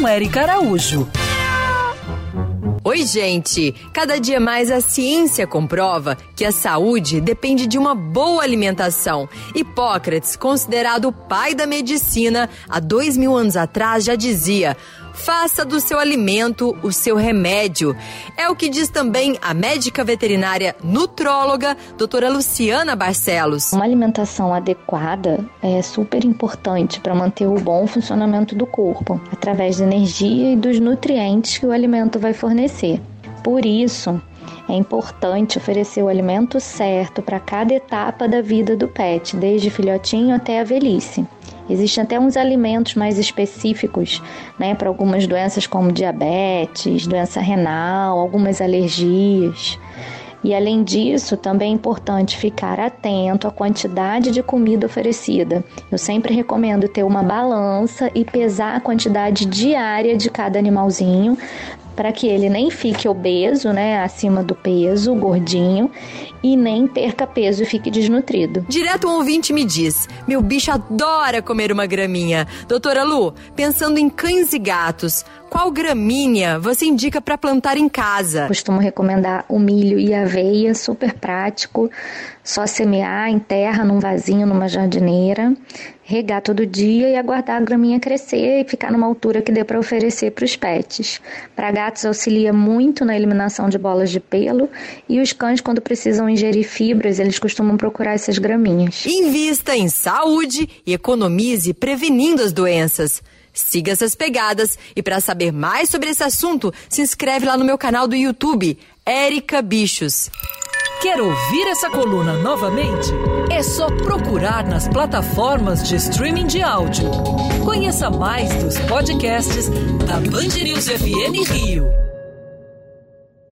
com Eric Araújo. Oi, gente! Cada dia mais a ciência comprova que a saúde depende de uma boa alimentação. Hipócrates, considerado o pai da medicina, há dois mil anos atrás já dizia: Faça do seu alimento o seu remédio. É o que diz também a médica veterinária nutróloga, doutora Luciana Barcelos. Uma alimentação adequada é super importante para manter o bom funcionamento do corpo, através da energia e dos nutrientes que o alimento vai fornecer. Por isso, é importante oferecer o alimento certo para cada etapa da vida do pet, desde filhotinho até a velhice. Existem até uns alimentos mais específicos, né, para algumas doenças como diabetes, doença renal, algumas alergias. E além disso, também é importante ficar atento à quantidade de comida oferecida. Eu sempre recomendo ter uma balança e pesar a quantidade diária de cada animalzinho para que ele nem fique obeso, né, acima do peso, gordinho, e nem perca peso e fique desnutrido. Direto um ouvinte me diz: meu bicho adora comer uma graminha. Doutora Lu, pensando em cães e gatos, qual gramínea você indica para plantar em casa? Costumo recomendar o milho e a aveia, super prático. Só semear em terra, num vasinho, numa jardineira, regar todo dia e aguardar a graminha crescer e ficar numa altura que dê para oferecer para os pets. Para gatos auxilia muito na eliminação de bolas de pelo e os cães quando precisam ingerir fibras, eles costumam procurar essas graminhas. Invista em saúde e economize prevenindo as doenças. Siga essas pegadas e para saber mais sobre esse assunto, se inscreve lá no meu canal do YouTube, Érica Bichos. Quer ouvir essa coluna novamente? É só procurar nas plataformas de streaming de áudio. Conheça mais dos podcasts da Band News FM Rio.